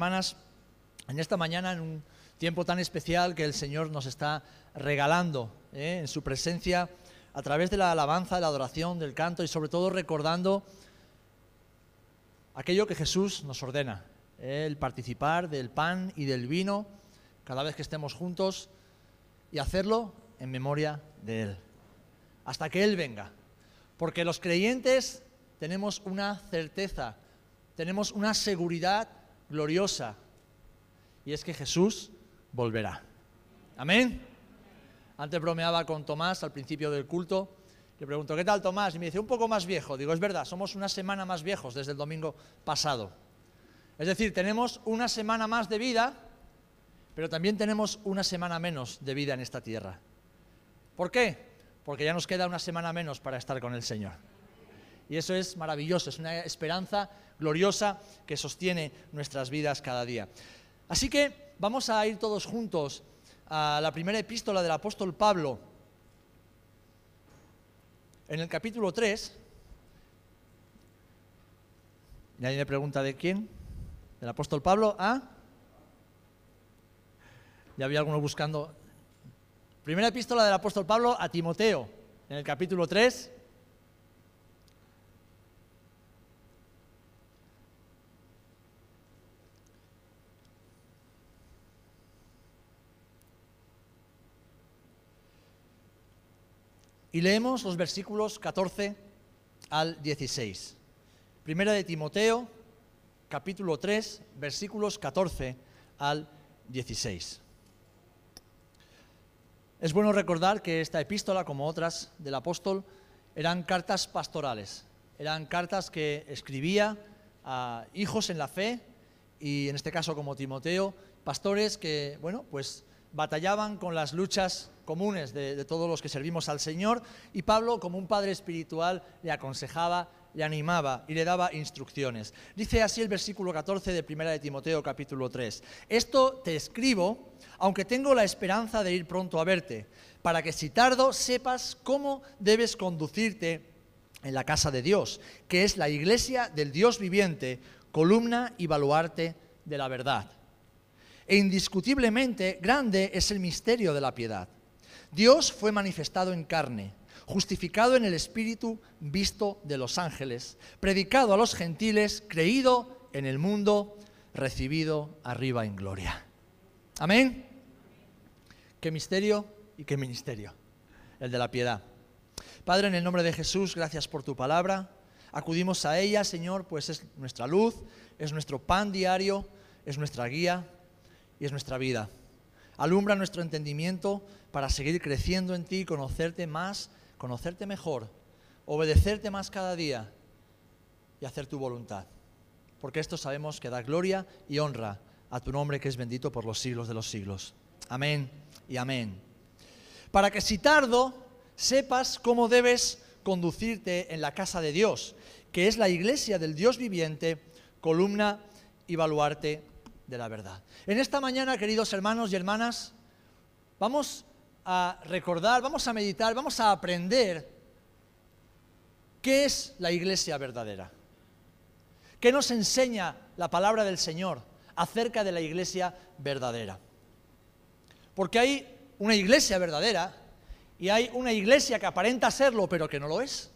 hermanas, en esta mañana, en un tiempo tan especial que el Señor nos está regalando ¿eh? en su presencia a través de la alabanza, de la adoración, del canto y sobre todo recordando aquello que Jesús nos ordena, ¿eh? el participar del pan y del vino cada vez que estemos juntos y hacerlo en memoria de Él, hasta que Él venga. Porque los creyentes tenemos una certeza, tenemos una seguridad gloriosa, y es que Jesús volverá. Amén. Antes bromeaba con Tomás al principio del culto. Le pregunto, ¿qué tal Tomás? Y me dice, un poco más viejo. Digo, es verdad, somos una semana más viejos desde el domingo pasado. Es decir, tenemos una semana más de vida, pero también tenemos una semana menos de vida en esta tierra. ¿Por qué? Porque ya nos queda una semana menos para estar con el Señor. Y eso es maravilloso, es una esperanza gloriosa que sostiene nuestras vidas cada día. Así que vamos a ir todos juntos a la primera epístola del apóstol Pablo, en el capítulo 3. Nadie me pregunta de quién. Del apóstol Pablo a... Ya había alguno buscando. Primera epístola del apóstol Pablo a Timoteo, en el capítulo 3. Y leemos los versículos 14 al 16. Primera de Timoteo, capítulo 3, versículos 14 al 16. Es bueno recordar que esta epístola, como otras del apóstol, eran cartas pastorales, eran cartas que escribía a hijos en la fe y en este caso como Timoteo, pastores que, bueno, pues batallaban con las luchas comunes de, todos los que servimos al Señor y Pablo, como un padre espiritual, le aconsejaba, le animaba y le daba instrucciones. Dice así el versículo 14 de 1 de Timoteo capítulo 3. Esto te escribo, aunque tengo la esperanza de ir pronto a verte, para que si tardo sepas cómo debes conducirte en la casa de Dios, que es la iglesia del Dios viviente, columna y baluarte de la verdad. E indiscutiblemente grande es el misterio de la piedad. Dios fue manifestado en carne, justificado en el Espíritu, visto de los ángeles, predicado a los gentiles, creído en el mundo, recibido arriba en gloria. Amén. Qué misterio y qué ministerio, el de la piedad. Padre, en el nombre de Jesús, gracias por tu palabra. Acudimos a ella, Señor, pues es nuestra luz, es nuestro pan diario, es nuestra guía y es nuestra vida. Alumbra nuestro entendimiento para seguir creciendo en ti, conocerte más, conocerte mejor, obedecerte más cada día y hacer tu voluntad. Porque esto sabemos que da gloria y honra a tu nombre que es bendito por los siglos de los siglos. Amén y amén. Para que si tardo, sepas cómo debes conducirte en la casa de Dios, que es la iglesia del Dios viviente, columna y baluarte En esta mañana, queridos hermanos y hermanas, vamos a recordar, vamos a meditar, vamos a aprender qué es la iglesia verdadera. ¿Qué nos enseña la palabra del Señor acerca de la iglesia verdadera? Porque hay una iglesia verdadera y hay una iglesia que aparenta serlo pero que no lo es.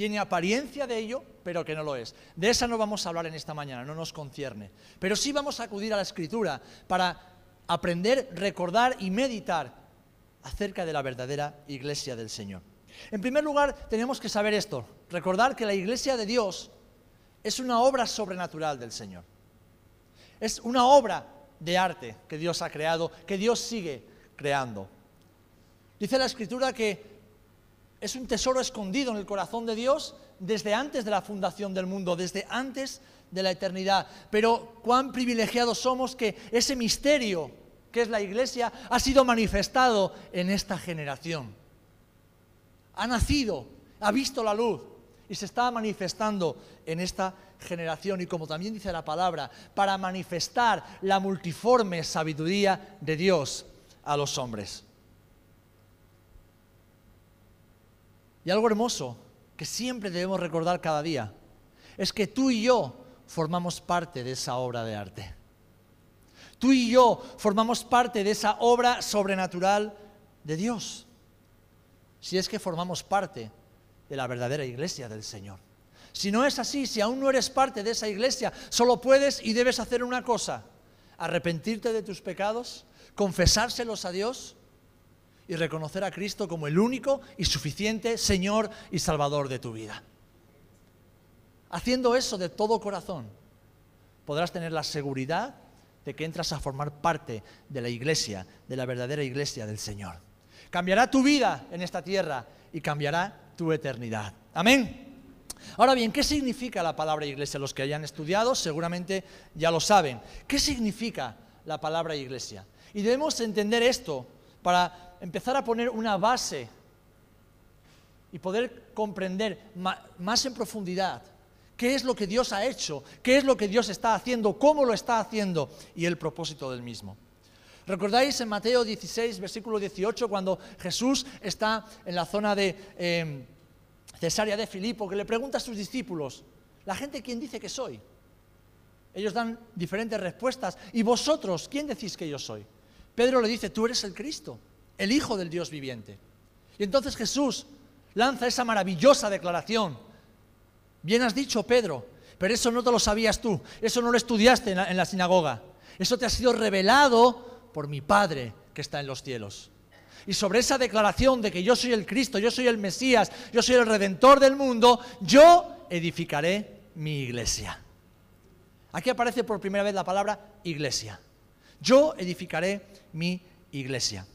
Tiene apariencia de ello pero que no lo es. De esa no vamos a hablar en esta mañana, no nos concierne. Pero sí vamos a acudir a la escritura para aprender, recordar y meditar acerca de la verdadera iglesia del Señor. En primer lugar, tenemos que saber esto, recordar que la iglesia de Dios es una obra sobrenatural del Señor. Es una obra de arte que Dios ha creado, que Dios sigue creando. Dice la escritura que es un tesoro escondido en el corazón de Dios desde antes de la fundación del mundo, desde antes de la eternidad. Pero cuán privilegiados somos que ese misterio que es la iglesia, ha sido manifestado en esta generación. Ha nacido, ha visto la luz y se está manifestando en esta generación. Y como también dice la palabra, para manifestar la multiforme sabiduría de Dios a los hombres. Y algo hermoso que siempre debemos recordar cada día es que tú y yo formamos parte de esa obra de arte. Tú y yo formamos parte de esa obra sobrenatural de Dios. Si es que formamos parte de la verdadera iglesia del Señor. Si no es así, si aún no eres parte de esa iglesia, solo puedes y debes hacer una cosa, arrepentirte de tus pecados, confesárselos a Dios y reconocer a Cristo como el único y suficiente Señor y Salvador de tu vida. Haciendo eso de todo corazón, podrás tener la seguridad de que entras a formar parte de la iglesia, de la verdadera iglesia del Señor. Cambiará tu vida en esta tierra y cambiará tu eternidad. Amén. Ahora bien, ¿qué significa la palabra iglesia? Los que hayan estudiado seguramente ya lo saben. ¿Qué significa la palabra iglesia? Y debemos entender esto para empezar a poner una base y poder comprender más en profundidad qué es lo que Dios ha hecho, qué es lo que Dios está haciendo, cómo lo está haciendo y el propósito del mismo. ¿Recordáis en Mateo 16, versículo 18, cuando Jesús está en la zona de em, Cesarea de Filipo, que le pregunta a sus discípulos, ¿la gente quién dice que soy? Ellos dan diferentes respuestas. ¿Y vosotros quién decís que yo soy? Pedro le dice, tú eres el Cristo, el Hijo del Dios viviente. Y entonces Jesús lanza esa maravillosa declaración Bien has dicho, Pedro, pero eso no te lo sabías tú, eso no lo estudiaste en la, sinagoga, eso te ha sido revelado por mi Padre que está en los cielos. Y sobre esa declaración de que yo soy el Cristo, yo soy el Mesías, yo soy el Redentor del mundo, yo edificaré mi iglesia. Aquí aparece por primera vez la palabra iglesia. Yo edificaré mi iglesia.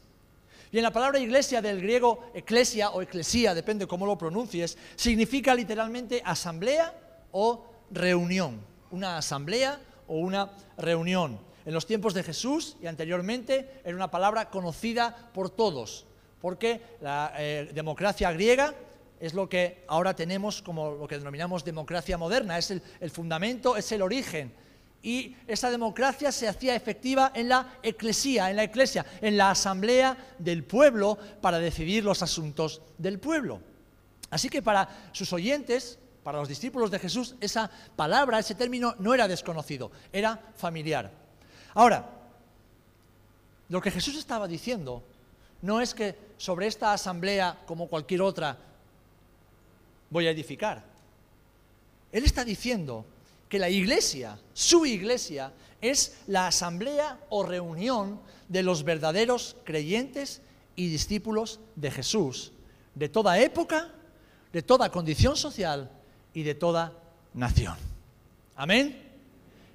Bien, la palabra iglesia del griego eclesia o eclesía, depende cómo lo pronuncies, significa literalmente asamblea o reunión. Una asamblea o una reunión. En los tiempos de Jesús y anteriormente era una palabra conocida por todos, porque la eh, democracia griega es lo que ahora tenemos como lo que denominamos democracia moderna, es el fundamento, es el origen y esa democracia se hacía efectiva en la eclesía, en la iglesia, en la asamblea del pueblo para decidir los asuntos del pueblo. Así que para sus oyentes, para los discípulos de Jesús, esa palabra, ese término no era desconocido, era familiar. Ahora, lo que Jesús estaba diciendo no es que sobre esta asamblea, como cualquier otra, voy a edificar. Él está diciendo que la iglesia, su iglesia, es la asamblea o reunión de los verdaderos creyentes y discípulos de Jesús, de toda época, de toda condición social y de toda nación. Amén.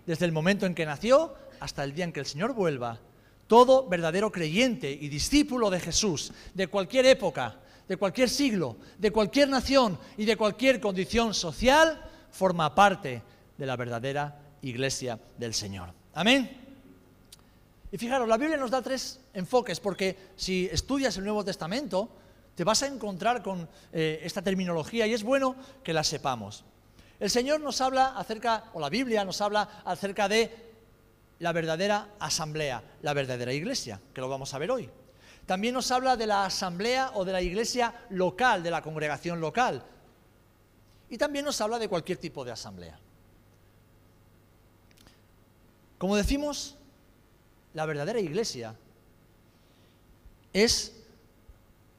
Desde el momento en que nació hasta el día en que el Señor vuelva, todo verdadero creyente y discípulo de Jesús, de cualquier época, de cualquier siglo, de cualquier nación y de cualquier condición social, forma parte de la verdadera iglesia del Señor. Amén. Y fijaros, la Biblia nos da tres enfoques, porque si estudias el Nuevo Testamento, te vas a encontrar con eh, esta terminología y es bueno que la sepamos. El Señor nos habla acerca, o la Biblia nos habla acerca de la verdadera asamblea, la verdadera iglesia, que lo vamos a ver hoy. También nos habla de la asamblea o de la iglesia local, de la congregación local. Y también nos habla de cualquier tipo de asamblea. Como decimos, la verdadera iglesia es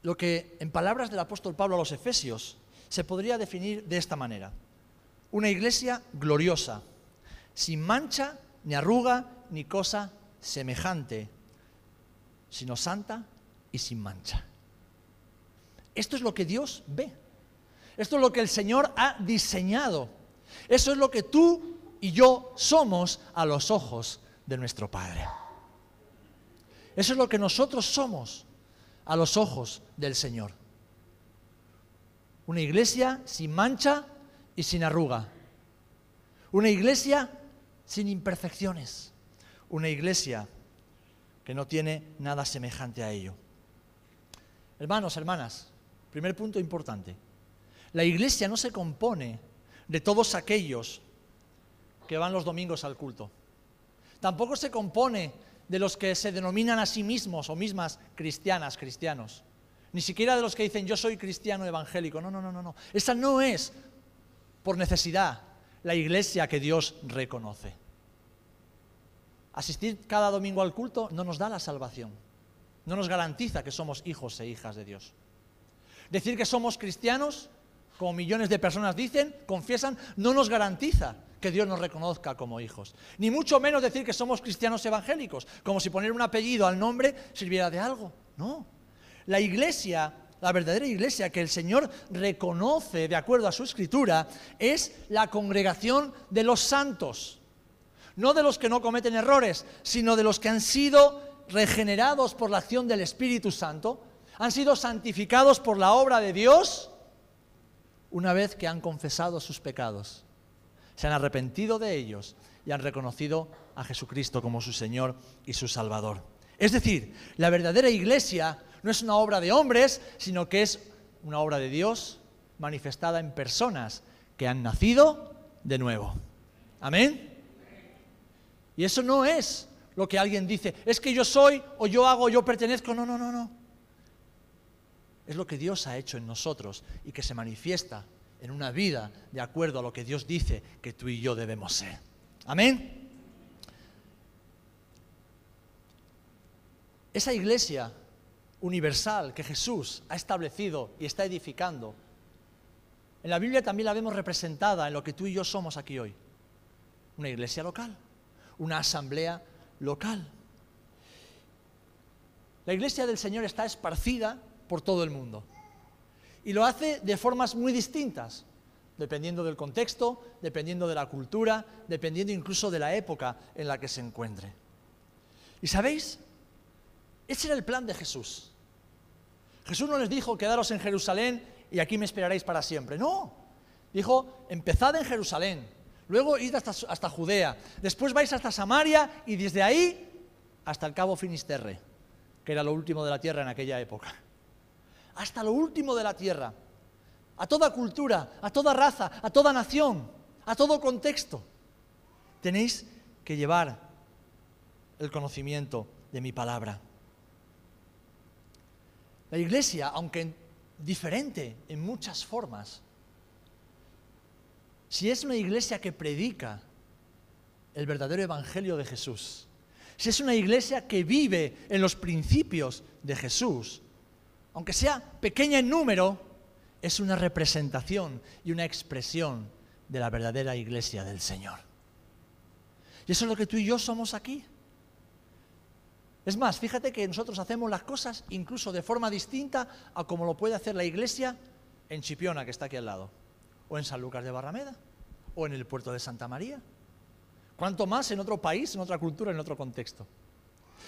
lo que en palabras del apóstol Pablo a los Efesios se podría definir de esta manera. Una iglesia gloriosa, sin mancha, ni arruga, ni cosa semejante, sino santa y sin mancha. Esto es lo que Dios ve. Esto es lo que el Señor ha diseñado. Eso es lo que tú y yo somos a los ojos de nuestro Padre. Eso es lo que nosotros somos a los ojos del Señor. Una iglesia sin mancha y sin arruga. Una iglesia sin imperfecciones. Una iglesia que no tiene nada semejante a ello. Hermanos, hermanas, primer punto importante. La iglesia no se compone de todos aquellos que van los domingos al culto. Tampoco se compone de los que se denominan a sí mismos o mismas cristianas, cristianos. Ni siquiera de los que dicen yo soy cristiano evangélico. No, no, no, no, no. Esa no es por necesidad la iglesia que Dios reconoce. asistir cada domingo al culto no nos da la salvación, no nos garantiza que somos hijos e hijas de Dios. Decir que somos cristianos, como millones de personas dicen, confiesan, no nos garantiza que Dios nos reconozca como hijos. Ni mucho menos decir que somos cristianos evangélicos, como si poner un apellido al nombre sirviera de algo. No. La iglesia, la verdadera iglesia que el Señor reconoce de acuerdo a su escritura, es la congregación de los santos. No de los que no cometen errores, sino de los que han sido regenerados por la acción del Espíritu Santo, han sido santificados por la obra de Dios una vez que han confesado sus pecados, se han arrepentido de ellos y han reconocido a Jesucristo como su Señor y su Salvador. Es decir, la verdadera iglesia no es una obra de hombres, sino que es una obra de Dios manifestada en personas que han nacido de nuevo. Amén. Y eso no es lo que alguien dice, es que yo soy o yo hago o yo pertenezco. No, no, no, no. Es lo que Dios ha hecho en nosotros y que se manifiesta en una vida de acuerdo a lo que Dios dice que tú y yo debemos ser. Amén. Esa iglesia universal que Jesús ha establecido y está edificando, en la Biblia también la vemos representada en lo que tú y yo somos aquí hoy. Una iglesia local, una asamblea local. La iglesia del Señor está esparcida por todo el mundo. Y lo hace de formas muy distintas, dependiendo del contexto, dependiendo de la cultura, dependiendo incluso de la época en la que se encuentre. ¿Y sabéis? Ese era el plan de Jesús. Jesús no les dijo, quedaros en Jerusalén y aquí me esperaréis para siempre. No, dijo, empezad en Jerusalén, luego id hasta, hasta Judea, después vais hasta Samaria y desde ahí hasta el cabo Finisterre, que era lo último de la tierra en aquella época hasta lo último de la tierra, a toda cultura, a toda raza, a toda nación, a todo contexto. Tenéis que llevar el conocimiento de mi palabra. La iglesia, aunque diferente en muchas formas, si es una iglesia que predica el verdadero evangelio de Jesús, si es una iglesia que vive en los principios de Jesús, aunque sea pequeña en número, es una representación y una expresión de la verdadera iglesia del Señor. Y eso es lo que tú y yo somos aquí. Es más, fíjate que nosotros hacemos las cosas incluso de forma distinta a como lo puede hacer la iglesia en Chipiona, que está aquí al lado, o en San Lucas de Barrameda, o en el puerto de Santa María. Cuanto más en otro país, en otra cultura, en otro contexto.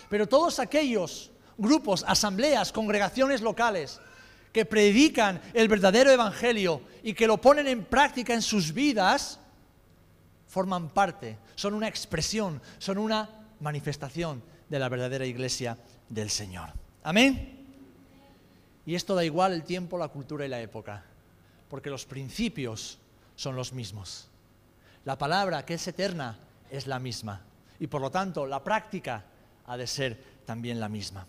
Pero todos aquellos grupos, asambleas, congregaciones locales que predican el verdadero evangelio y que lo ponen en práctica en sus vidas, forman parte, son una expresión, son una manifestación de la verdadera iglesia del Señor. Amén. Y esto da igual el tiempo, la cultura y la época, porque los principios son los mismos. La palabra que es eterna es la misma y por lo tanto la práctica ha de ser también la misma.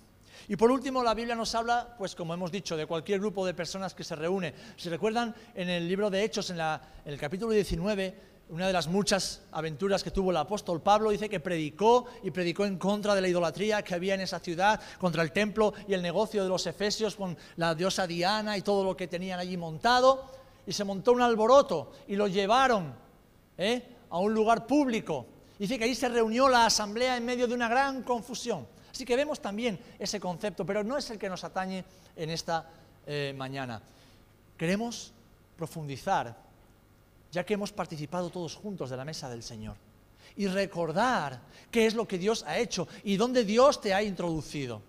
Y por último, la Biblia nos habla, pues como hemos dicho, de cualquier grupo de personas que se reúne. Si recuerdan, en el libro de Hechos, en, el capítulo 19, una de las muchas aventuras que tuvo el apóstol Pablo, dice que predicó y predicó en contra de la idolatría que había en esa ciudad, contra el templo y el negocio de los efesios con la diosa Diana y todo lo que tenían allí montado. Y se montó un alboroto y lo llevaron ¿eh? a un lugar público. Dice que ahí se reunió la asamblea en medio de una gran confusión. Así que vemos también ese concepto, pero no es el que nos atañe en esta eh, mañana. Queremos profundizar, ya que hemos participado todos juntos de la mesa del Señor, y recordar qué es lo que Dios ha hecho y dónde Dios te ha introducido.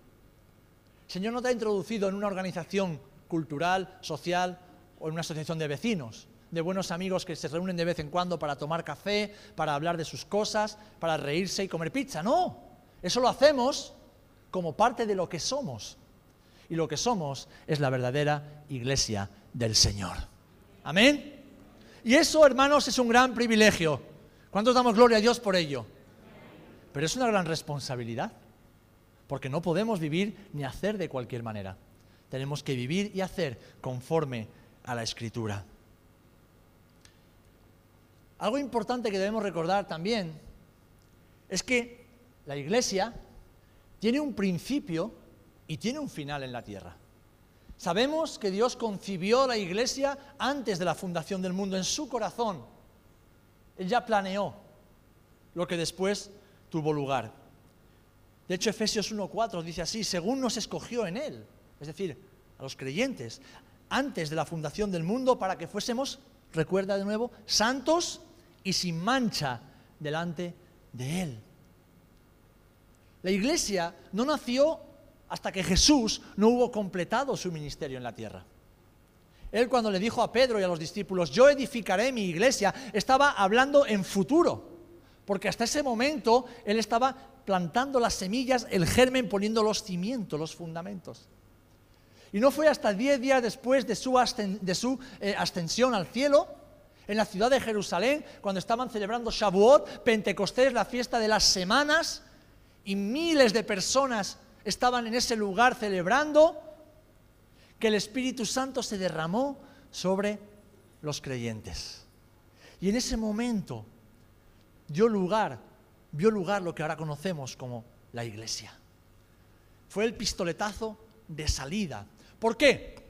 El Señor no te ha introducido en una organización cultural, social o en una asociación de vecinos, de buenos amigos que se reúnen de vez en cuando para tomar café, para hablar de sus cosas, para reírse y comer pizza. No, eso lo hacemos como parte de lo que somos. Y lo que somos es la verdadera iglesia del Señor. Amén. Y eso, hermanos, es un gran privilegio. ¿Cuántos damos gloria a Dios por ello? Pero es una gran responsabilidad, porque no podemos vivir ni hacer de cualquier manera. Tenemos que vivir y hacer conforme a la Escritura. Algo importante que debemos recordar también es que la iglesia tiene un principio y tiene un final en la tierra. Sabemos que Dios concibió la iglesia antes de la fundación del mundo, en su corazón. Él ya planeó lo que después tuvo lugar. De hecho, Efesios 1.4 dice así, según nos escogió en Él, es decir, a los creyentes, antes de la fundación del mundo, para que fuésemos, recuerda de nuevo, santos y sin mancha delante de Él. La iglesia no nació hasta que Jesús no hubo completado su ministerio en la tierra. Él cuando le dijo a Pedro y a los discípulos, yo edificaré mi iglesia, estaba hablando en futuro, porque hasta ese momento él estaba plantando las semillas, el germen, poniendo los cimientos, los fundamentos. Y no fue hasta diez días después de su, eh, ascensión al cielo, en la ciudad de Jerusalén, cuando estaban celebrando Shavuot, Pentecostés, la fiesta de las semanas, y miles de personas estaban en ese lugar celebrando, que el Espíritu Santo se derramó sobre los creyentes. Y en ese momento dio lugar, vio lugar lo que ahora conocemos como la iglesia. Fue el pistoletazo de salida. ¿Por qué?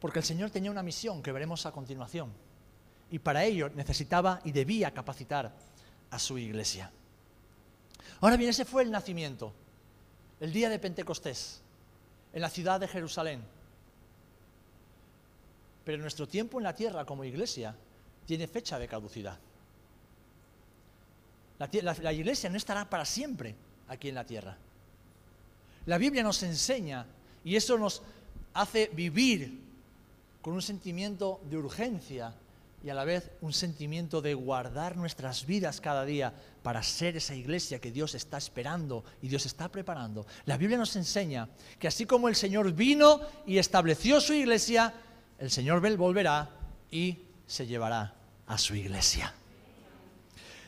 Porque el Señor tenía una misión que veremos a continuación. Y para ello necesitaba y debía capacitar a su iglesia. Ahora bien, ese fue el nacimiento, el día de Pentecostés, en la ciudad de Jerusalén. Pero nuestro tiempo en la tierra como iglesia tiene fecha de caducidad. La, iglesia no estará para siempre aquí en la tierra. La Biblia nos enseña y eso nos hace vivir con un sentimiento de urgencia y a la vez un sentimiento de guardar nuestras vidas cada día para ser esa iglesia que Dios está esperando y Dios está preparando. La Biblia nos enseña que así como el Señor vino y estableció su iglesia, el Señor volverá y se llevará a su iglesia.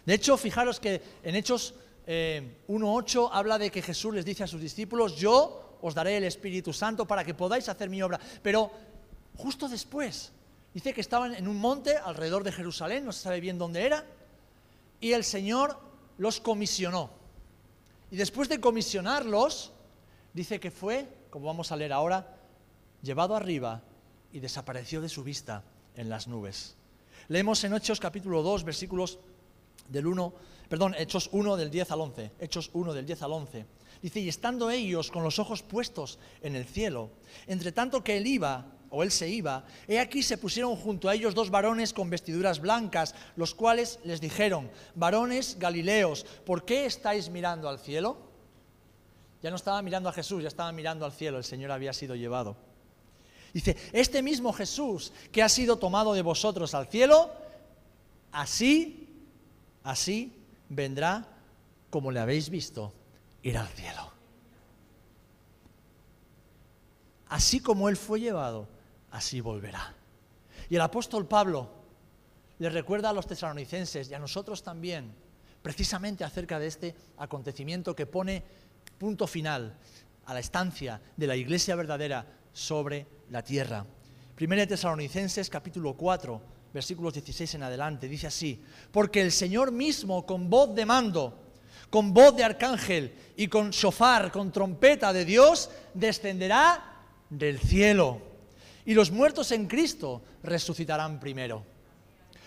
De hecho, fijaros que en Hechos 1.8 eh, habla de que Jesús les dice a sus discípulos, yo os daré el Espíritu Santo para que podáis hacer mi obra. Pero justo después Dice que estaban en un monte alrededor de Jerusalén, no se sabe bien dónde era, y el Señor los comisionó. Y después de comisionarlos, dice que fue, como vamos a leer ahora, llevado arriba y desapareció de su vista en las nubes. Leemos en Hechos capítulo 2, versículos del 1, perdón, Hechos 1 del 10 al 11, Hechos 1 del 10 al 11. Dice, y estando ellos con los ojos puestos en el cielo, entre tanto que él iba, o él se iba, he aquí se pusieron junto a ellos dos varones con vestiduras blancas, los cuales les dijeron, varones galileos, ¿por qué estáis mirando al cielo? Ya no estaban mirando a Jesús, ya estaban mirando al cielo, el Señor había sido llevado. Dice, este mismo Jesús que ha sido tomado de vosotros al cielo, así, así vendrá como le habéis visto ir al cielo. Así como Él fue llevado, así volverá. Y el apóstol Pablo le recuerda a los tesalonicenses y a nosotros también, precisamente acerca de este acontecimiento que pone punto final a la estancia de la iglesia verdadera sobre la tierra. Primera de Tesalonicenses capítulo 4, versículos 16 en adelante, dice así, porque el Señor mismo con voz de mando, con voz de arcángel y con shofar, con trompeta de Dios, descenderá del cielo y los muertos en Cristo resucitarán primero.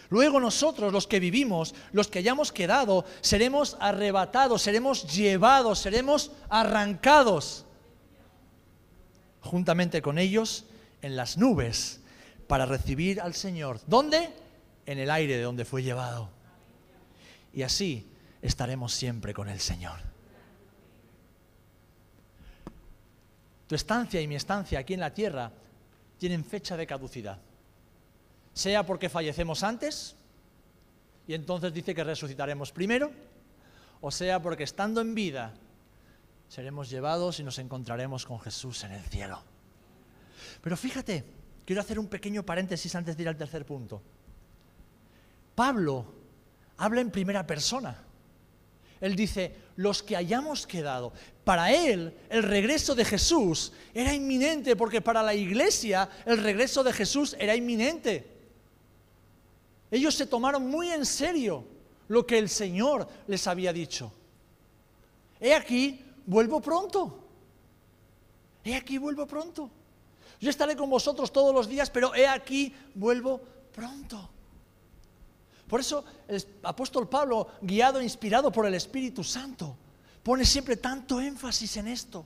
Luego nosotros, los que vivimos, los que hayamos quedado, seremos arrebatados, seremos llevados, seremos arrancados juntamente con ellos en las nubes para recibir al Señor. ¿Dónde? En el aire de donde fue llevado. Y así estaremos siempre con el Señor. Tu estancia y mi estancia aquí en la tierra tienen fecha de caducidad. Sea porque fallecemos antes, y entonces dice que resucitaremos primero, o sea porque estando en vida seremos llevados y nos encontraremos con Jesús en el cielo. Pero fíjate, quiero hacer un pequeño paréntesis antes de ir al tercer punto. Pablo habla en primera persona. Él dice, los que hayamos quedado. Para él, el regreso de Jesús era inminente, porque para la iglesia el regreso de Jesús era inminente. Ellos se tomaron muy en serio lo que el Señor les había dicho. He aquí, vuelvo pronto. He aquí, vuelvo pronto. Yo estaré con vosotros todos los días, pero he aquí, vuelvo pronto. Por eso el apóstol Pablo, guiado e inspirado por el Espíritu Santo, pone siempre tanto énfasis en esto.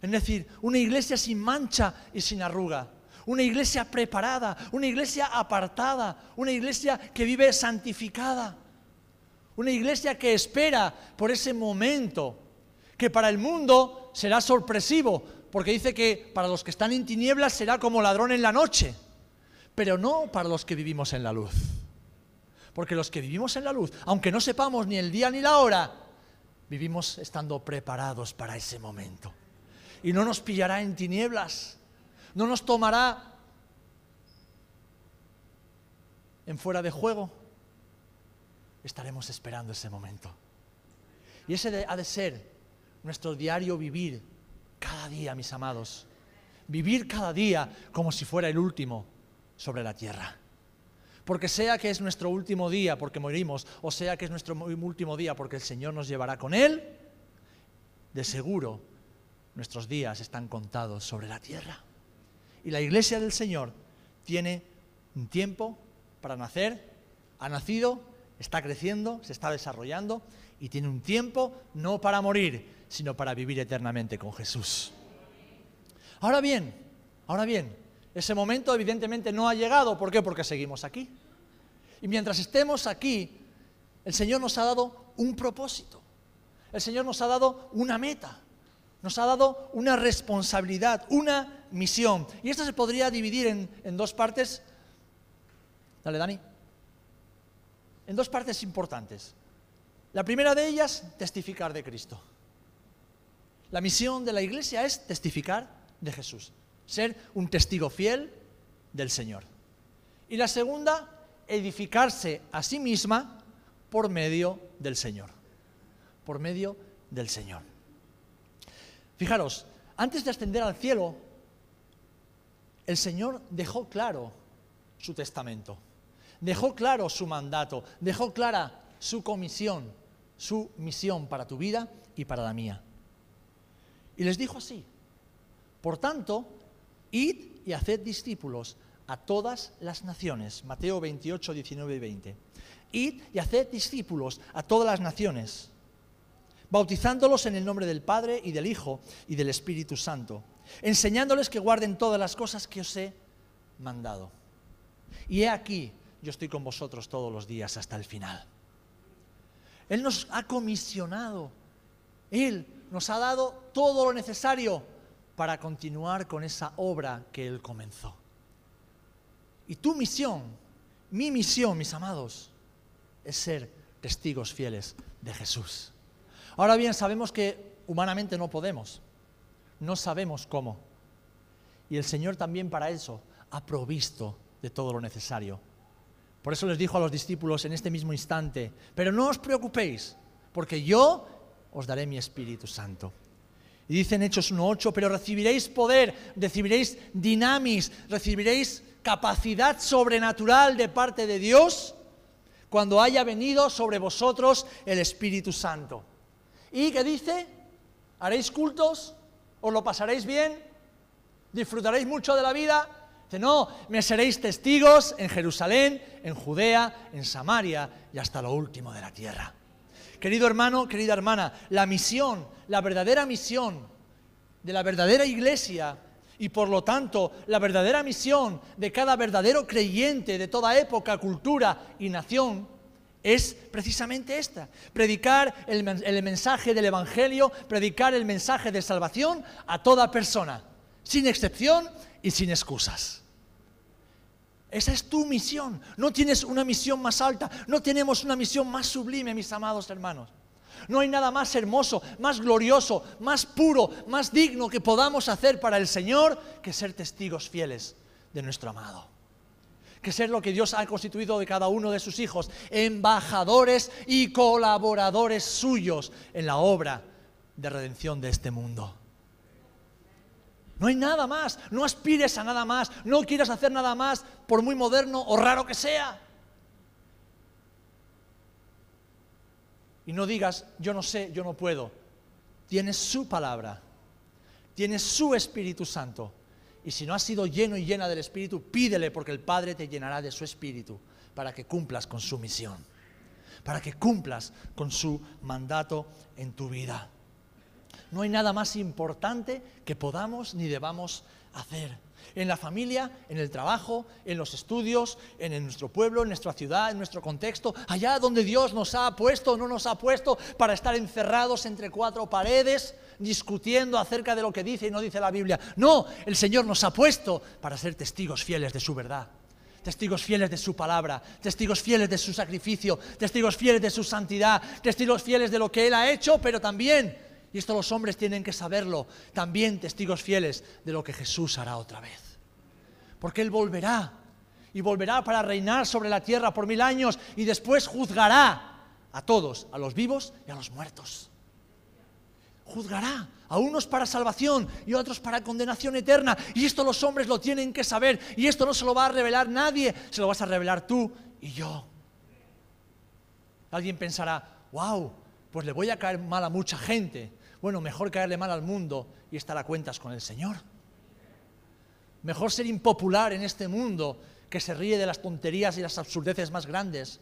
Es decir, una iglesia sin mancha y sin arruga. Una iglesia preparada, una iglesia apartada, una iglesia que vive santificada. Una iglesia que espera por ese momento, que para el mundo será sorpresivo, porque dice que para los que están en tinieblas será como ladrón en la noche, pero no para los que vivimos en la luz. Porque los que vivimos en la luz, aunque no sepamos ni el día ni la hora, vivimos estando preparados para ese momento y no nos pillará en tinieblas, no nos tomará en fuera de juego. Estaremos esperando ese momento. Y ese ha de ser nuestro diario vivir cada día, mis amados. Vivir cada día como si fuera el último sobre la tierra. Porque sea que es nuestro último día porque morimos, o sea que es nuestro último día porque el Señor nos llevará con Él, de seguro nuestros días están contados sobre la tierra. Y la iglesia del Señor tiene un tiempo para nacer, ha nacido, está creciendo, se está desarrollando y tiene un tiempo no para morir, sino para vivir eternamente con Jesús. Ahora bien, ahora bien, ese momento evidentemente no ha llegado. ¿Por qué? Porque seguimos aquí. Y mientras estemos aquí, el Señor nos ha dado un propósito. El Señor nos ha dado una meta nos ha dado una responsabilidad, una misión. Y esto se podría dividir en, dos partes. Dale, Dani. En dos partes importantes. La primera de ellas, testificar de Cristo. La misión de la iglesia es testificar de Jesús, ser un testigo fiel del Señor. Y la segunda, edificarse a sí misma por medio del Señor. Por medio del Señor. Fijaros, antes de ascender al cielo, el Señor dejó claro su testamento, dejó claro su mandato, dejó clara su comisión, su misión para tu vida y para la mía. Y les dijo así, por tanto, id y haced discípulos a todas las naciones. Mateo 28, 19 y 20. Id y haced discípulos a todas las naciones bautizándolos en el nombre del Padre y del Hijo y del Espíritu Santo, enseñándoles que guarden todas las cosas que os he mandado. Y he aquí, yo estoy con vosotros todos los días hasta el final. Él nos ha comisionado, Él nos ha dado todo lo necesario para continuar con esa obra que Él comenzó. Y tu misión, mi misión, mis amados, es ser testigos fieles de Jesús. Ahora bien, sabemos que humanamente no podemos, no sabemos cómo. Y el Señor también para eso ha provisto de todo lo necesario. Por eso les dijo a los discípulos en este mismo instante, pero no os preocupéis, porque yo os daré mi Espíritu Santo. Y dice en Hechos 1.8, pero recibiréis poder, recibiréis dinamis, recibiréis capacidad sobrenatural de parte de Dios cuando haya venido sobre vosotros el Espíritu Santo. ¿Y qué dice? ¿Haréis cultos? ¿Os lo pasaréis bien? ¿Disfrutaréis mucho de la vida? Dice, no, me seréis testigos en Jerusalén, en Judea, en Samaria y hasta lo último de la tierra. Querido hermano, querida hermana, la misión, la verdadera misión de la verdadera iglesia y por lo tanto la verdadera misión de cada verdadero creyente de toda época, cultura y nación es precisamente esta, predicar el, mensaje del Evangelio, predicar el mensaje de salvación a toda persona, sin excepción y sin excusas. Esa es tu misión. No tienes una misión más alta, no tenemos una misión más sublime, mis amados hermanos. No hay nada más hermoso, más glorioso, más puro, más digno que podamos hacer para el Señor que ser testigos fieles de nuestro amado que ser lo que Dios ha constituido de cada uno de sus hijos, embajadores y colaboradores suyos en la obra de redención de este mundo. No hay nada más, no aspires a nada más, no quieras hacer nada más, por muy moderno o raro que sea. Y no digas, yo no sé, yo no puedo. Tienes su palabra, tienes su Espíritu Santo. Y si no has sido lleno y llena del Espíritu, pídele porque el Padre te llenará de su Espíritu para que cumplas con su misión, para que cumplas con su mandato en tu vida. No hay nada más importante que podamos ni debamos hacer en la familia, en el trabajo, en los estudios, en, nuestro pueblo, en nuestra ciudad, en nuestro contexto, allá donde Dios nos ha puesto o no nos ha puesto para estar encerrados entre cuatro paredes, discutiendo acerca de lo que dice y no dice la Biblia. No, el Señor nos ha puesto para ser testigos fieles de su verdad testigos fieles de su palabra, testigos fieles de su sacrificio, testigos fieles de su santidad, testigos fieles de lo que Él ha hecho, pero también y esto los hombres tienen que saberlo, también testigos fieles de lo que Jesús hará otra vez. Porque Él volverá y volverá para reinar sobre la tierra por mil años y después juzgará a todos, a los vivos y a los muertos. Juzgará a unos para salvación y a otros para condenación eterna. Y esto los hombres lo tienen que saber. Y esto no se lo va a revelar nadie, se lo vas a revelar tú y yo. Alguien pensará, wow, pues le voy a caer mal a mucha gente bueno, mejor caerle mal al mundo y estar a cuentas con el Señor. Mejor ser impopular en este mundo que se ríe de las tonterías y las absurdeces más grandes,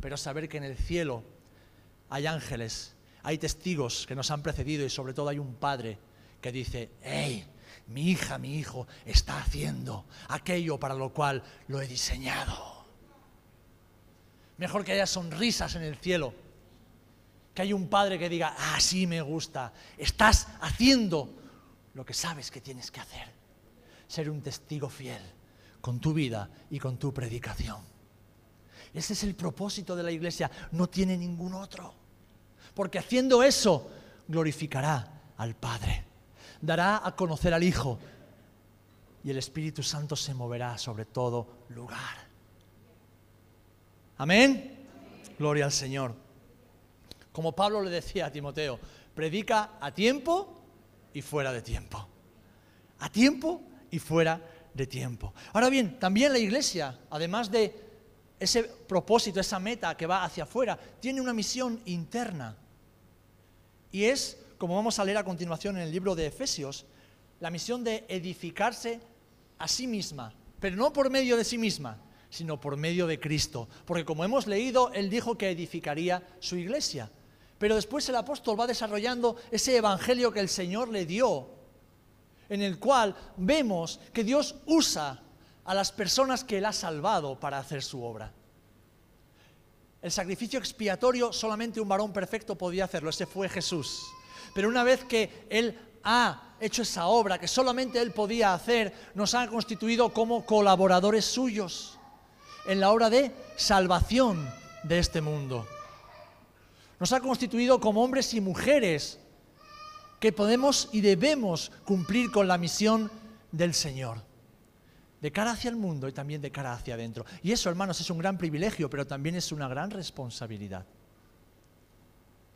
pero saber que en el cielo hay ángeles, hay testigos que nos han precedido y sobre todo hay un padre que dice, hey, mi hija, mi hijo está haciendo aquello para lo cual lo he diseñado. Mejor que haya sonrisas en el cielo que hay un padre que diga, ah, me gusta, estás haciendo lo que sabes que tienes que hacer. Ser un testigo fiel con tu vida y con tu predicación. Ese es el propósito de la iglesia, no tiene ningún otro. Porque haciendo eso, glorificará al Padre, dará a conocer al Hijo y el Espíritu Santo se moverá sobre todo lugar. Amén. Gloria al Señor. Como Pablo le decía a Timoteo, predica a tiempo y fuera de tiempo. A tiempo y fuera de tiempo. Ahora bien, también la iglesia, además de ese propósito, esa meta que va hacia afuera, tiene una misión interna. Y es, como vamos a leer a continuación en el libro de Efesios, la misión de edificarse a sí misma, pero no por medio de sí misma, sino por medio de Cristo. Porque como hemos leído, Él dijo que edificaría su iglesia. Pero después el apóstol va desarrollando ese evangelio que el Señor le dio, en el cual vemos que Dios usa a las personas que Él ha salvado para hacer su obra. El sacrificio expiatorio solamente un varón perfecto podía hacerlo, ese fue Jesús. Pero una vez que Él ha hecho esa obra que solamente Él podía hacer, nos ha constituido como colaboradores suyos en la obra de salvación de este mundo. Nos ha constituido como hombres y mujeres que podemos y debemos cumplir con la misión del Señor. De cara hacia el mundo y también de cara hacia adentro. Y eso, hermanos, es un gran privilegio, pero también es una gran responsabilidad.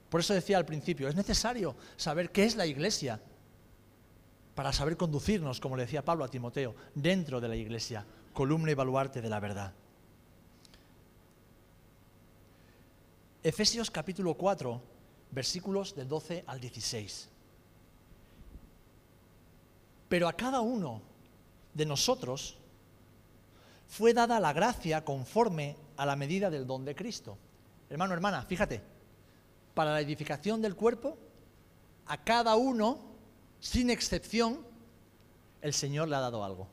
Por eso decía al principio, es necesario saber qué es la iglesia para saber conducirnos, como le decía Pablo a Timoteo, dentro de la iglesia, columna y baluarte de la verdad. Efesios capítulo 4, versículos del 12 al 16. Pero a cada uno de nosotros fue dada la gracia conforme a la medida del don de Cristo. Hermano, hermana, fíjate, para la edificación del cuerpo, a cada uno, sin excepción, el Señor le ha dado algo.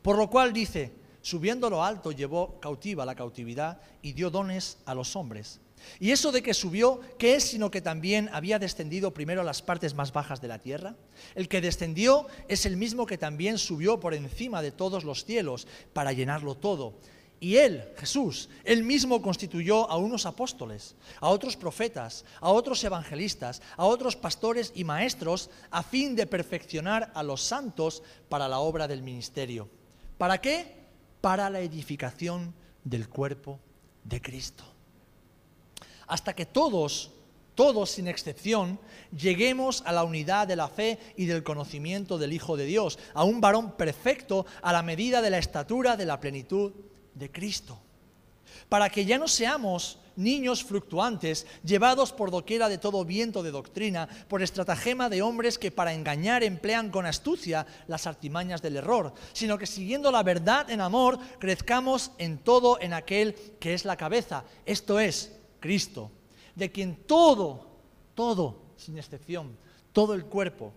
Por lo cual dice, subiendo lo alto llevó cautiva la cautividad y dio dones a los hombres. Y eso de que subió, ¿qué es sino que también había descendido primero a las partes más bajas de la tierra? El que descendió es el mismo que también subió por encima de todos los cielos para llenarlo todo. Y él, Jesús, él mismo constituyó a unos apóstoles, a otros profetas, a otros evangelistas, a otros pastores y maestros, a fin de perfeccionar a los santos para la obra del ministerio. ¿Para qué? Para la edificación del cuerpo de Cristo. Hasta que todos, todos sin excepción, lleguemos a la unidad de la fe y del conocimiento del Hijo de Dios, a un varón perfecto a la medida de la estatura de la plenitud de Cristo. Para que ya no seamos niños fluctuantes, llevados por doquiera de todo viento de doctrina, por estratagema de hombres que para engañar emplean con astucia las artimañas del error, sino que siguiendo la verdad en amor, crezcamos en todo en aquel que es la cabeza, esto es, Cristo, de quien todo, todo, sin excepción, todo el cuerpo,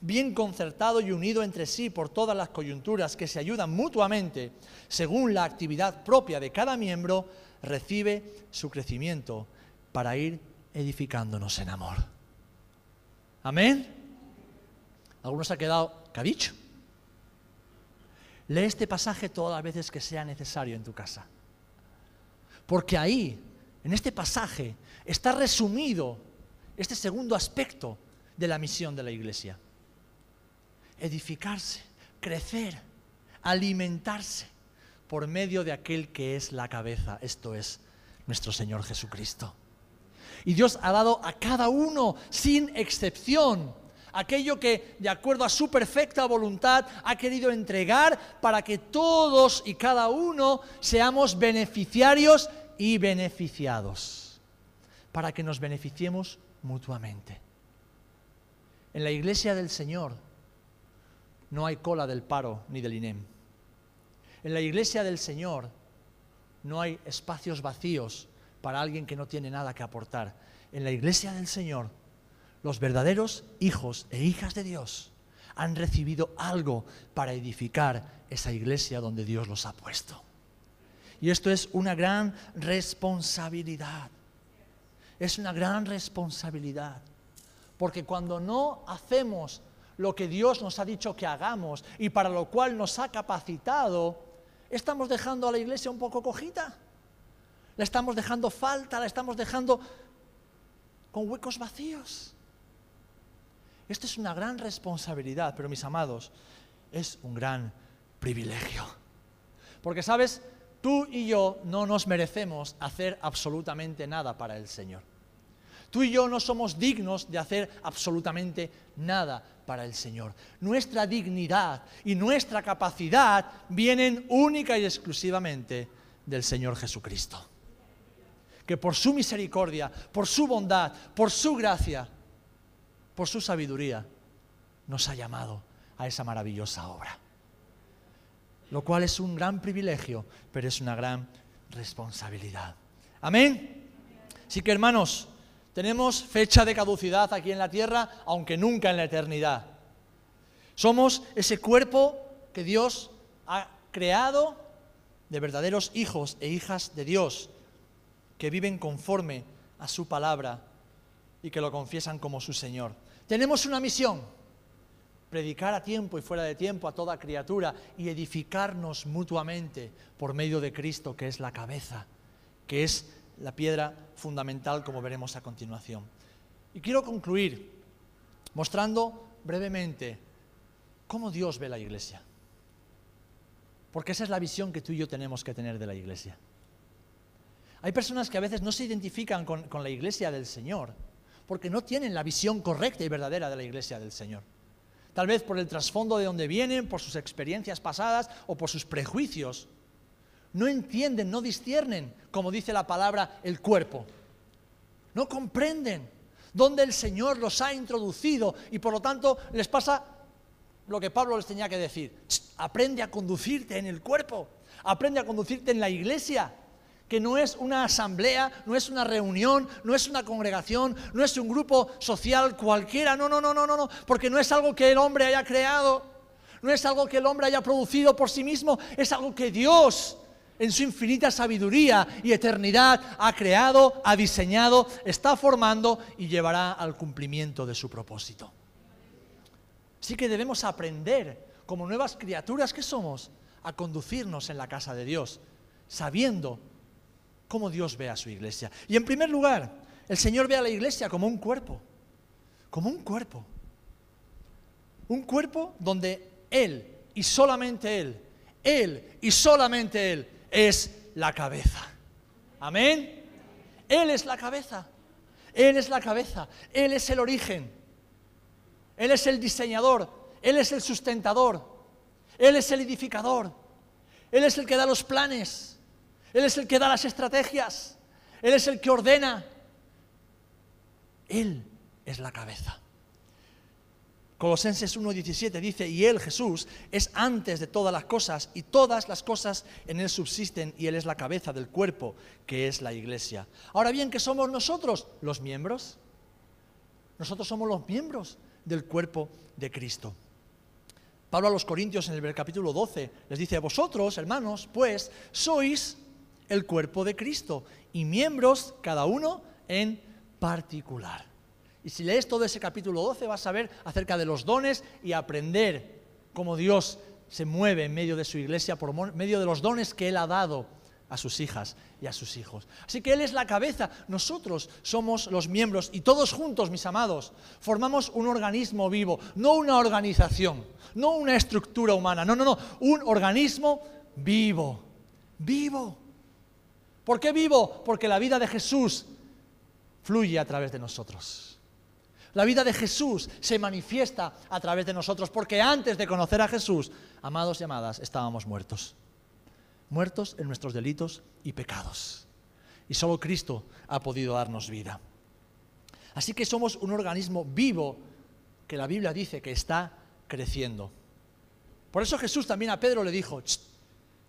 bien concertado y unido entre sí por todas las coyunturas que se ayudan mutuamente según la actividad propia de cada miembro, recibe su crecimiento para ir edificándonos en amor. Amén. ¿Algunos ha quedado cabicho? Lee este pasaje todas las veces que sea necesario en tu casa. Porque ahí, en este pasaje, está resumido este segundo aspecto de la misión de la iglesia edificarse, crecer, alimentarse por medio de aquel que es la cabeza, esto es nuestro Señor Jesucristo. Y Dios ha dado a cada uno, sin excepción, aquello que, de acuerdo a su perfecta voluntad, ha querido entregar para que todos y cada uno seamos beneficiarios y beneficiados, para que nos beneficiemos mutuamente. En la iglesia del Señor, no hay cola del paro ni del INEM. En la iglesia del Señor no hay espacios vacíos para alguien que no tiene nada que aportar. En la iglesia del Señor, los verdaderos hijos e hijas de Dios han recibido algo para edificar esa iglesia donde Dios los ha puesto. Y esto es una gran responsabilidad. Es una gran responsabilidad. Porque cuando no hacemos lo que Dios nos ha dicho que hagamos y para lo cual nos ha capacitado, estamos dejando a la iglesia un poco cojita. La estamos dejando falta, la estamos dejando con huecos vacíos. Esto es una gran responsabilidad, pero mis amados, es un gran privilegio. Porque sabes, tú y yo no nos merecemos hacer absolutamente nada para el Señor. Tú y yo no somos dignos de hacer absolutamente nada para el Señor. Nuestra dignidad y nuestra capacidad vienen única y exclusivamente del Señor Jesucristo. Que por su misericordia, por su bondad, por su gracia, por su sabiduría, nos ha llamado a esa maravillosa obra. Lo cual es un gran privilegio, pero es una gran responsabilidad. Amén. Así que hermanos, tenemos fecha de caducidad aquí en la tierra, aunque nunca en la eternidad. Somos ese cuerpo que Dios ha creado de verdaderos hijos e hijas de Dios, que viven conforme a su palabra y que lo confiesan como su Señor. Tenemos una misión, predicar a tiempo y fuera de tiempo a toda criatura y edificarnos mutuamente por medio de Cristo, que es la cabeza, que es la piedra fundamental, como veremos a continuación. Y quiero concluir mostrando brevemente cómo Dios ve la iglesia. Porque esa es la visión que tú y yo tenemos que tener de la iglesia. Hay personas que a veces no se identifican con, con, la iglesia del Señor porque no tienen la visión correcta y verdadera de la iglesia del Señor. Tal vez por el trasfondo de donde vienen, por sus experiencias pasadas o por sus prejuicios no entienden, no disciernen, como dice la palabra, el cuerpo. No comprenden dónde el Señor los ha introducido y por lo tanto les pasa lo que Pablo les tenía que decir. Aprende a conducirte en el cuerpo, aprende a conducirte en la iglesia, que no es una asamblea, no es una reunión, no es una congregación, no es un grupo social cualquiera, no, no, no, no, no, no, porque no es algo que el hombre haya creado, no es algo que el hombre haya producido por sí mismo, es algo que Dios en su infinita sabiduría y eternidad ha creado, ha diseñado, está formando y llevará al cumplimiento de su propósito. Así que debemos aprender, como nuevas criaturas que somos, a conducirnos en la casa de Dios, sabiendo cómo Dios ve a su iglesia. Y en primer lugar, el Señor ve a la iglesia como un cuerpo, como un cuerpo. Un cuerpo donde Él y solamente Él, Él y solamente Él es la cabeza. Amén. Él es la cabeza. Él es la cabeza. Él es el origen. Él es el diseñador. Él es el sustentador. Él es el edificador. Él es el que da los planes. Él es el que da las estrategias. Él es el que ordena. Él es la cabeza. Colosenses 1.17 dice, y Él, Jesús, es antes de todas las cosas, y todas las cosas en Él subsisten, y Él es la cabeza del cuerpo, que es la iglesia. Ahora bien, ¿qué somos nosotros? Los miembros. Nosotros somos los miembros del cuerpo de Cristo. Pablo a los Corintios en el capítulo 12 les dice, vosotros, hermanos, pues sois el cuerpo de Cristo y miembros cada uno en particular. Y si lees todo ese capítulo 12 vas a ver acerca de los dones y aprender cómo Dios se mueve en medio de su iglesia por medio de los dones que Él ha dado a sus hijas y a sus hijos. Así que Él es la cabeza, nosotros somos los miembros y todos juntos, mis amados, formamos un organismo vivo, no una organización, no una estructura humana, no, no, no, un organismo vivo, vivo. ¿Por qué vivo? Porque la vida de Jesús fluye a través de nosotros. La vida de Jesús se manifiesta a través de nosotros, porque antes de conocer a Jesús, amados y amadas, estábamos muertos. Muertos en nuestros delitos y pecados. Y solo Cristo ha podido darnos vida. Así que somos un organismo vivo que la Biblia dice que está creciendo. Por eso Jesús también a Pedro le dijo,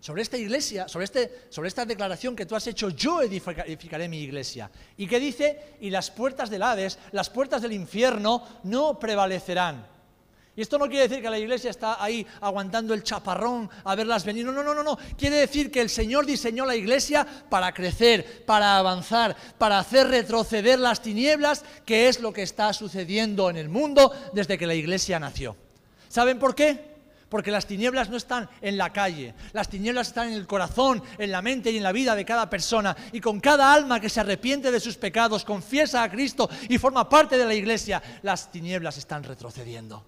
sobre esta iglesia, sobre, este, sobre esta declaración que tú has hecho, yo edificaré mi iglesia. ¿Y qué dice? Y las puertas del Hades, las puertas del infierno no prevalecerán. Y esto no quiere decir que la iglesia está ahí aguantando el chaparrón a verlas venir. No, no, no, no, no. Quiere decir que el Señor diseñó la iglesia para crecer, para avanzar, para hacer retroceder las tinieblas, que es lo que está sucediendo en el mundo desde que la iglesia nació. ¿Saben por qué? Porque las tinieblas no están en la calle, las tinieblas están en el corazón, en la mente y en la vida de cada persona. Y con cada alma que se arrepiente de sus pecados, confiesa a Cristo y forma parte de la iglesia, las tinieblas están retrocediendo.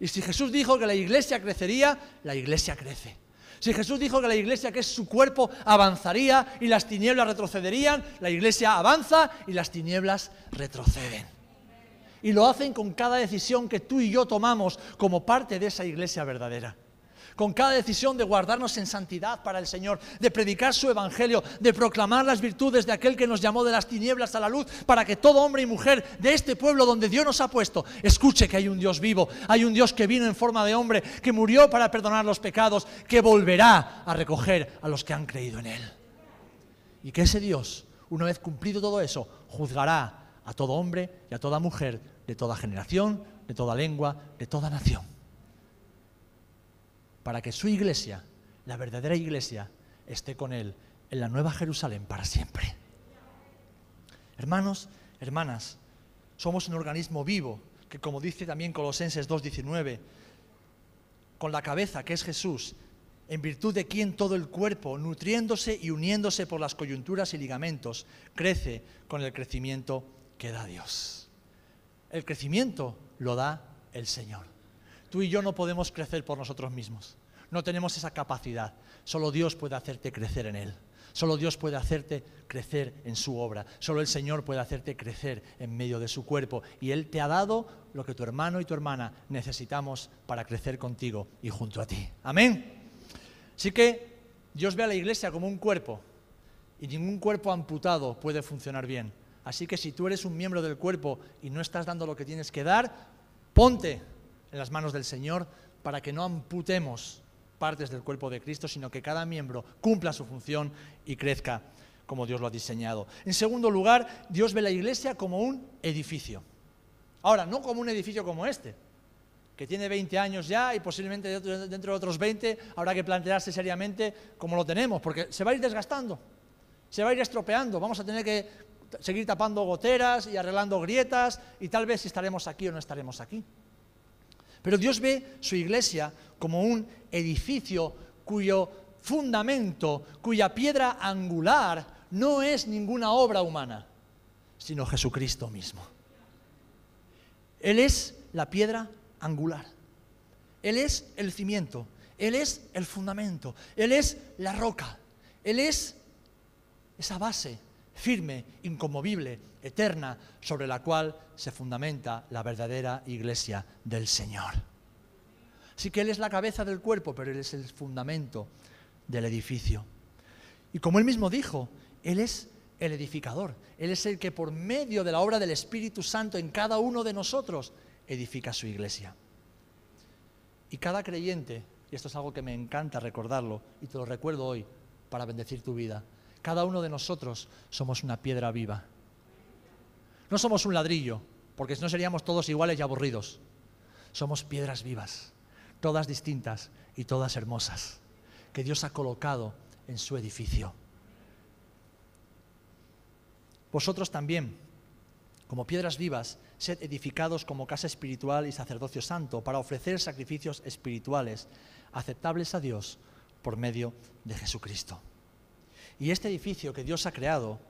Y si Jesús dijo que la iglesia crecería, la iglesia crece. Si Jesús dijo que la iglesia, que es su cuerpo, avanzaría y las tinieblas retrocederían, la iglesia avanza y las tinieblas retroceden. Y lo hacen con cada decisión que tú y yo tomamos como parte de esa iglesia verdadera. Con cada decisión de guardarnos en santidad para el Señor, de predicar su evangelio, de proclamar las virtudes de aquel que nos llamó de las tinieblas a la luz, para que todo hombre y mujer de este pueblo donde Dios nos ha puesto escuche que hay un Dios vivo, hay un Dios que vino en forma de hombre, que murió para perdonar los pecados, que volverá a recoger a los que han creído en Él. Y que ese Dios, una vez cumplido todo eso, juzgará a todo hombre y a toda mujer de toda generación, de toda lengua, de toda nación. Para que su iglesia, la verdadera iglesia, esté con Él en la nueva Jerusalén para siempre. Hermanos, hermanas, somos un organismo vivo que, como dice también Colosenses 2.19, con la cabeza que es Jesús, en virtud de quien todo el cuerpo, nutriéndose y uniéndose por las coyunturas y ligamentos, crece con el crecimiento que da Dios. El crecimiento lo da el Señor. Tú y yo no podemos crecer por nosotros mismos. No tenemos esa capacidad. Solo Dios puede hacerte crecer en Él. Solo Dios puede hacerte crecer en su obra. Solo el Señor puede hacerte crecer en medio de su cuerpo. Y Él te ha dado lo que tu hermano y tu hermana necesitamos para crecer contigo y junto a ti. Amén. Así que Dios ve a la iglesia como un cuerpo. Y ningún cuerpo amputado puede funcionar bien. Así que si tú eres un miembro del cuerpo y no estás dando lo que tienes que dar, ponte en las manos del Señor para que no amputemos partes del cuerpo de Cristo, sino que cada miembro cumpla su función y crezca como Dios lo ha diseñado. En segundo lugar, Dios ve la iglesia como un edificio. Ahora, no como un edificio como este, que tiene 20 años ya y posiblemente dentro de otros 20 habrá que plantearse seriamente cómo lo tenemos, porque se va a ir desgastando, se va a ir estropeando, vamos a tener que seguir tapando goteras y arreglando grietas y tal vez estaremos aquí o no estaremos aquí. Pero Dios ve su iglesia como un edificio cuyo fundamento, cuya piedra angular no es ninguna obra humana, sino Jesucristo mismo. Él es la piedra angular. Él es el cimiento. Él es el fundamento. Él es la roca. Él es esa base firme, inconmovible, eterna, sobre la cual se fundamenta la verdadera iglesia del Señor. Así que Él es la cabeza del cuerpo, pero Él es el fundamento del edificio. Y como Él mismo dijo, Él es el edificador. Él es el que por medio de la obra del Espíritu Santo en cada uno de nosotros edifica su iglesia. Y cada creyente, y esto es algo que me encanta recordarlo, y te lo recuerdo hoy para bendecir tu vida, cada uno de nosotros somos una piedra viva. No somos un ladrillo, porque si no seríamos todos iguales y aburridos. Somos piedras vivas, todas distintas y todas hermosas, que Dios ha colocado en su edificio. Vosotros también, como piedras vivas, sed edificados como casa espiritual y sacerdocio santo para ofrecer sacrificios espirituales aceptables a Dios por medio de Jesucristo. Y este edificio que Dios ha creado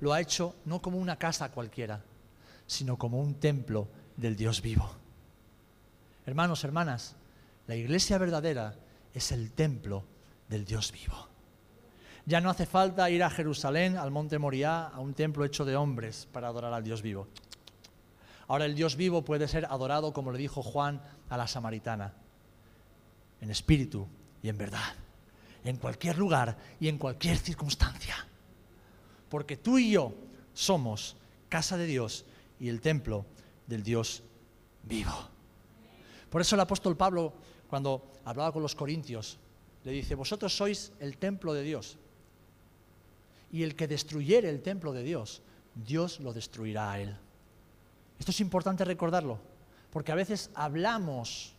lo ha hecho no como una casa cualquiera, sino como un templo del Dios vivo. Hermanos, hermanas, la iglesia verdadera es el templo del Dios vivo. Ya no hace falta ir a Jerusalén, al monte Moriah, a un templo hecho de hombres para adorar al Dios vivo. Ahora el Dios vivo puede ser adorado, como le dijo Juan a la samaritana, en espíritu y en verdad, en cualquier lugar y en cualquier circunstancia. Porque tú y yo somos casa de Dios y el templo del Dios vivo. Por eso el apóstol Pablo, cuando hablaba con los corintios, le dice, vosotros sois el templo de Dios y el que destruyere el templo de Dios, Dios lo destruirá a él. Esto es importante recordarlo, porque a veces hablamos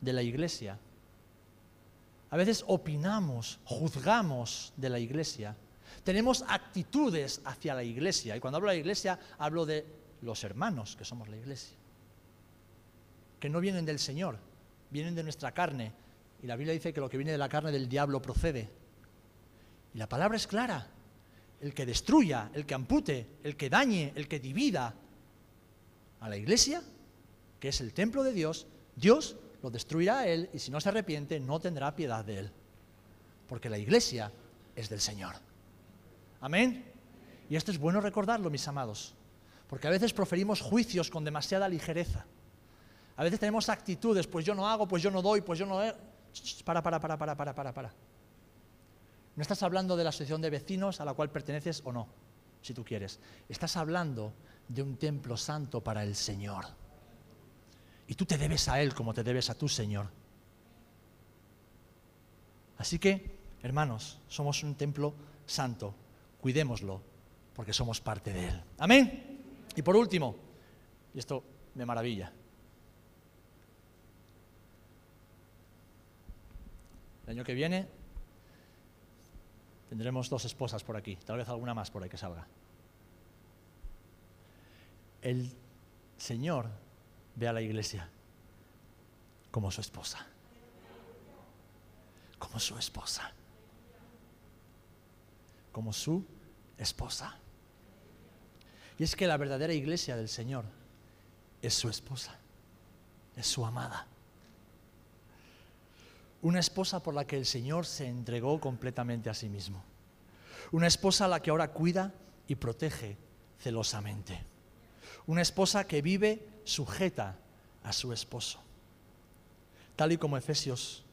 de la iglesia, a veces opinamos, juzgamos de la iglesia, tenemos actitudes hacia la iglesia, y cuando hablo de la iglesia hablo de los hermanos que somos la iglesia, que no vienen del Señor, vienen de nuestra carne, y la Biblia dice que lo que viene de la carne del diablo procede. Y la palabra es clara. El que destruya, el que ampute, el que dañe, el que divida a la iglesia, que es el templo de Dios, Dios lo destruirá él y si no se arrepiente no tendrá piedad de él. Porque la iglesia es del Señor. Amén. Y esto es bueno recordarlo, mis amados. Porque a veces proferimos juicios con demasiada ligereza. A veces tenemos actitudes, pues yo no hago, pues yo no doy, pues yo no... Para, para, para, para, para, para, para. No estás hablando de la asociación de vecinos a la cual perteneces o no, si tú quieres. Estás hablando de un templo santo para el Señor. Y tú te debes a Él como te debes a tu Señor. Así que, hermanos, somos un templo santo. Cuidémoslo, porque somos parte de Él. Amén. Y por último, y esto me maravilla. El año que viene Tendremos dos esposas por aquí, tal vez alguna más por ahí que salga. El Señor ve a la iglesia como su esposa. Como su esposa. Como su esposa. Y es que la verdadera iglesia del Señor es su esposa, es su amada. Una esposa por la que el Señor se entregó completamente a sí mismo. Una esposa a la que ahora cuida y protege celosamente. Una esposa que vive sujeta a su esposo. Tal y como Efesios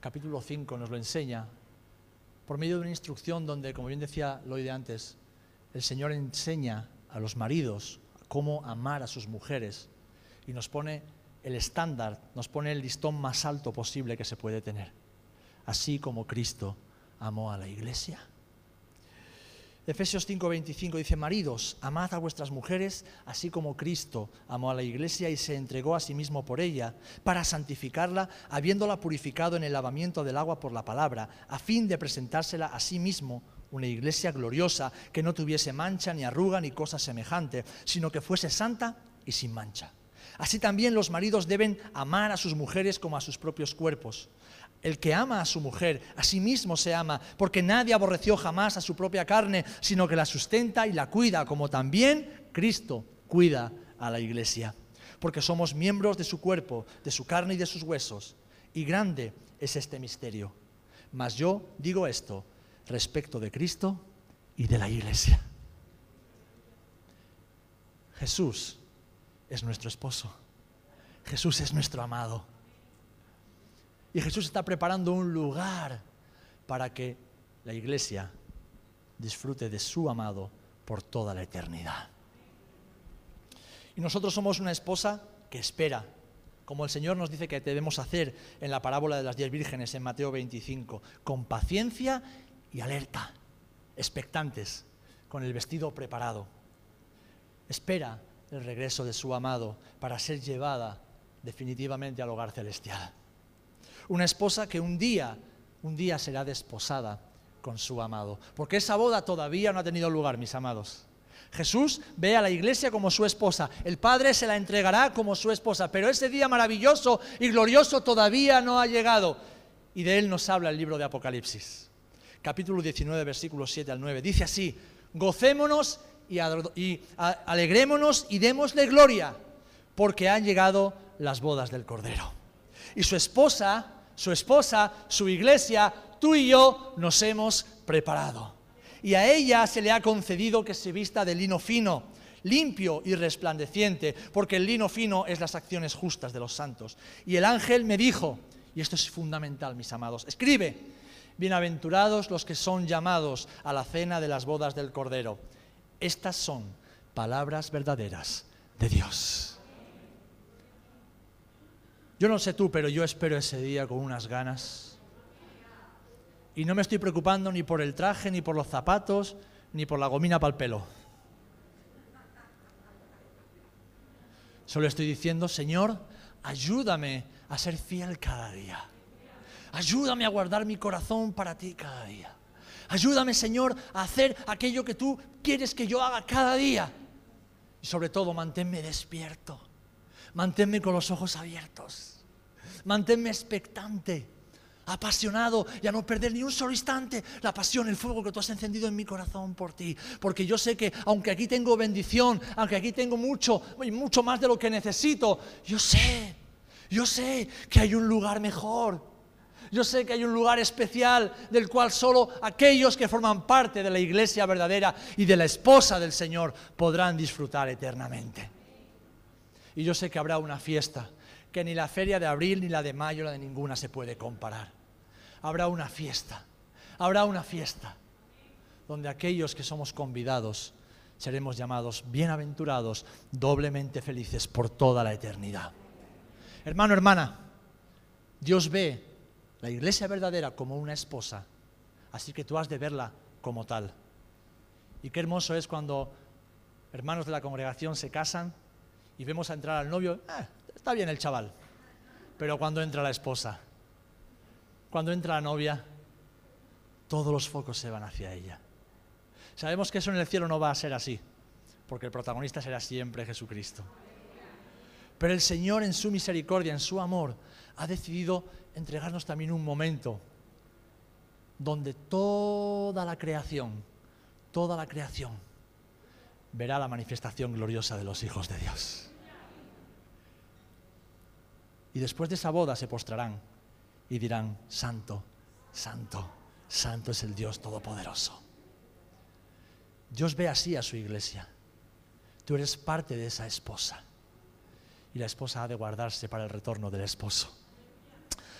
capítulo 5 nos lo enseña, por medio de una instrucción donde, como bien decía Lloyd antes, el Señor enseña a los maridos cómo amar a sus mujeres y nos pone el estándar, nos pone el listón más alto posible que se puede tener. Así como Cristo amó a la iglesia. Efesios 5:25 dice, maridos, amad a vuestras mujeres, así como Cristo amó a la iglesia y se entregó a sí mismo por ella, para santificarla, habiéndola purificado en el lavamiento del agua por la palabra, a fin de presentársela a sí mismo una iglesia gloriosa, que no tuviese mancha, ni arruga, ni cosa semejante, sino que fuese santa y sin mancha. Así también los maridos deben amar a sus mujeres como a sus propios cuerpos. El que ama a su mujer, a sí mismo se ama, porque nadie aborreció jamás a su propia carne, sino que la sustenta y la cuida, como también Cristo cuida a la iglesia. Porque somos miembros de su cuerpo, de su carne y de sus huesos. Y grande es este misterio. Mas yo digo esto respecto de Cristo y de la iglesia. Jesús es nuestro esposo. Jesús es nuestro amado. Y Jesús está preparando un lugar para que la iglesia disfrute de su amado por toda la eternidad. Y nosotros somos una esposa que espera, como el Señor nos dice que debemos hacer en la parábola de las diez vírgenes en Mateo 25, con paciencia y alerta, expectantes, con el vestido preparado. Espera el regreso de su amado para ser llevada definitivamente al hogar celestial. Una esposa que un día, un día será desposada con su amado, porque esa boda todavía no ha tenido lugar, mis amados. Jesús ve a la iglesia como su esposa, el Padre se la entregará como su esposa, pero ese día maravilloso y glorioso todavía no ha llegado. Y de él nos habla el libro de Apocalipsis, capítulo 19, versículos 7 al 9. Dice así, gocémonos y, y alegrémonos y démosle gloria, porque han llegado las bodas del Cordero. Y su esposa, su esposa, su iglesia, tú y yo nos hemos preparado y a ella se le ha concedido que se vista de lino fino, limpio y resplandeciente, porque el lino fino es las acciones justas de los santos. Y el ángel me dijo, y esto es fundamental, mis amados, escribe, bienaventurados los que son llamados a la cena de las bodas del Cordero. Estas son palabras verdaderas de Dios. Yo no sé tú, pero yo espero ese día con unas ganas y no me estoy preocupando ni por el traje, ni por los zapatos, ni por la gomina para el pelo. Solo estoy diciendo, Señor, ayúdame a ser fiel cada día. Ayúdame a guardar mi corazón para ti cada día. Ayúdame, Señor, a hacer aquello que tú quieres que yo haga cada día. Y sobre todo, manténme despierto. Manténme con los ojos abiertos. Manténme expectante apasionado y a no perder ni un solo instante la pasión, el fuego que tú has encendido en mi corazón por ti. Porque yo sé que aunque aquí tengo bendición, aunque aquí tengo mucho y mucho más de lo que necesito, yo sé, yo sé que hay un lugar mejor. Yo sé que hay un lugar especial del cual solo aquellos que forman parte de la iglesia verdadera y de la esposa del Señor podrán disfrutar eternamente. Y yo sé que habrá una fiesta que ni la feria de abril, ni la de mayo, la de ninguna se puede comparar habrá una fiesta, habrá una fiesta donde aquellos que somos convidados seremos llamados bienaventurados, doblemente felices por toda la eternidad. Hermano, hermana, Dios ve la iglesia verdadera como una esposa, así que tú has de verla como tal. Y qué hermoso es cuando hermanos de la congregación se casan y vemos a entrar al novio, eh, está bien el chaval, pero cuando entra la esposa, cuando entra la novia, todos los focos se van hacia ella. Sabemos que eso en el cielo no va a ser así, porque el protagonista será siempre Jesucristo. Pero el Señor en su misericordia, en su amor, ha decidido entregarnos también un momento donde toda la creación, toda la creación, verá la manifestación gloriosa de los hijos de Dios. Y después de esa boda se postrarán y dirán, Santo, Santo, Santo es el Dios Todopoderoso. Dios ve así a su iglesia. Tú eres parte de esa esposa. Y la esposa ha de guardarse para el retorno del esposo.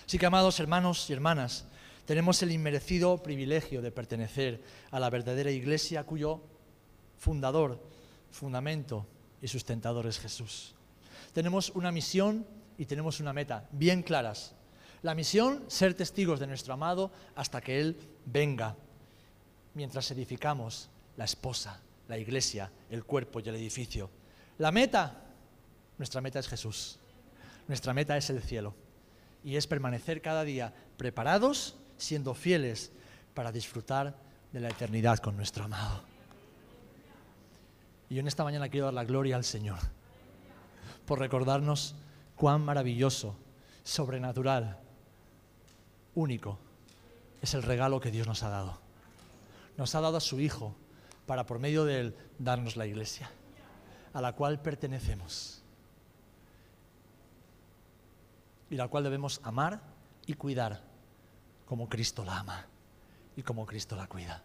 Así que, amados hermanos y hermanas, tenemos el inmerecido privilegio de pertenecer a la verdadera iglesia cuyo fundador, fundamento y sustentador es Jesús. Tenemos una misión y tenemos una meta bien claras la misión, ser testigos de nuestro amado hasta que Él venga, mientras edificamos la esposa, la iglesia, el cuerpo y el edificio. La meta, nuestra meta es Jesús, nuestra meta es el cielo y es permanecer cada día preparados, siendo fieles para disfrutar de la eternidad con nuestro amado. Y yo en esta mañana quiero dar la gloria al Señor por recordarnos cuán maravilloso, sobrenatural, único es el regalo que Dios nos ha dado. Nos ha dado a su Hijo para por medio de él darnos la iglesia, a la cual pertenecemos y la cual debemos amar y cuidar como Cristo la ama y como Cristo la cuida.